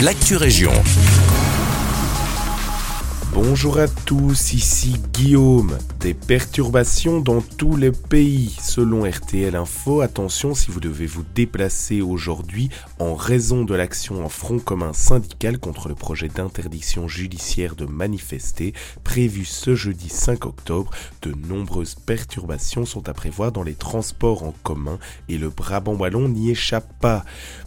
l'actu région. Bonjour à tous, ici Guillaume. Des perturbations dans tout le pays. Selon RTL Info, attention si vous devez vous déplacer aujourd'hui en raison de l'action en front commun syndical contre le projet d'interdiction judiciaire de manifester prévu ce jeudi 5 octobre. De nombreuses perturbations sont à prévoir dans les transports en commun et le Brabant Wallon n'y échappe pas.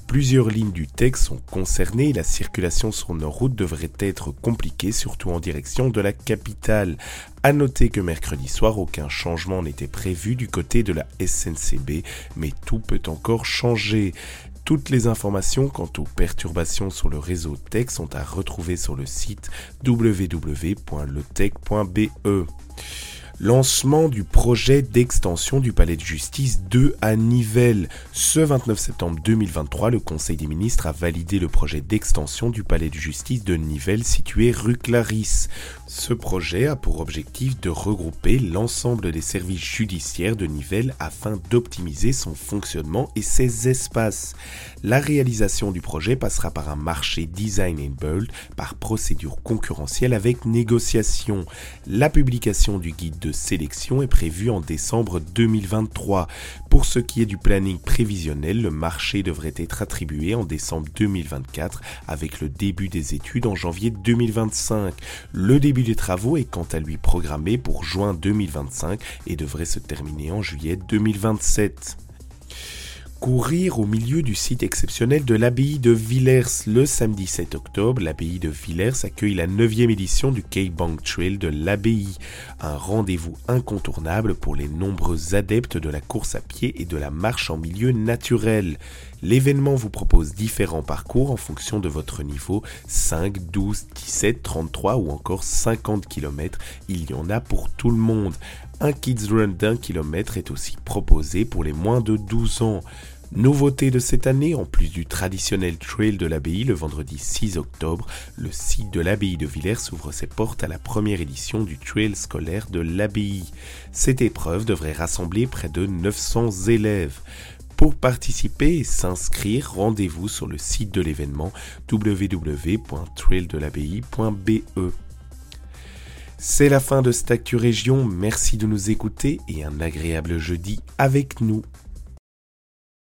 Plusieurs lignes du texte sont concernées et la circulation sur nos routes devrait être compliquée, surtout en direction de la capitale. À noter que mercredi soir, aucun changement n'était prévu du côté de la SNCB, mais tout peut encore changer. Toutes les informations quant aux perturbations sur le réseau TEC sont à retrouver sur le site www.letech.be. Lancement du projet d'extension du palais de justice 2 à Nivelles. Ce 29 septembre 2023, le Conseil des ministres a validé le projet d'extension du palais de justice de Nivelles situé rue Clarisse. Ce projet a pour objectif de regrouper l'ensemble des services judiciaires de Nivelles afin d'optimiser son fonctionnement et ses espaces. La réalisation du projet passera par un marché design and build par procédure concurrentielle avec négociation. La publication du guide de sélection est prévue en décembre 2023. Pour ce qui est du planning prévisionnel, le marché devrait être attribué en décembre 2024 avec le début des études en janvier 2025. Le début des travaux est quant à lui programmé pour juin 2025 et devrait se terminer en juillet 2027 courir au milieu du site exceptionnel de l'abbaye de Villers. Le samedi 7 octobre, l'abbaye de Villers accueille la 9e édition du K-Bank Trail de l'abbaye, un rendez-vous incontournable pour les nombreux adeptes de la course à pied et de la marche en milieu naturel. L'événement vous propose différents parcours en fonction de votre niveau 5, 12, 17, 33 ou encore 50 km. Il y en a pour tout le monde. Un Kids Run d'un kilomètre est aussi proposé pour les moins de 12 ans. Nouveauté de cette année, en plus du traditionnel trail de l'abbaye le vendredi 6 octobre, le site de l'abbaye de Villers ouvre ses portes à la première édition du trail scolaire de l'abbaye. Cette épreuve devrait rassembler près de 900 élèves. Pour participer et s'inscrire, rendez-vous sur le site de l'événement www.traildelabbaye.be. C'est la fin de cette Actu Région, merci de nous écouter et un agréable jeudi avec nous.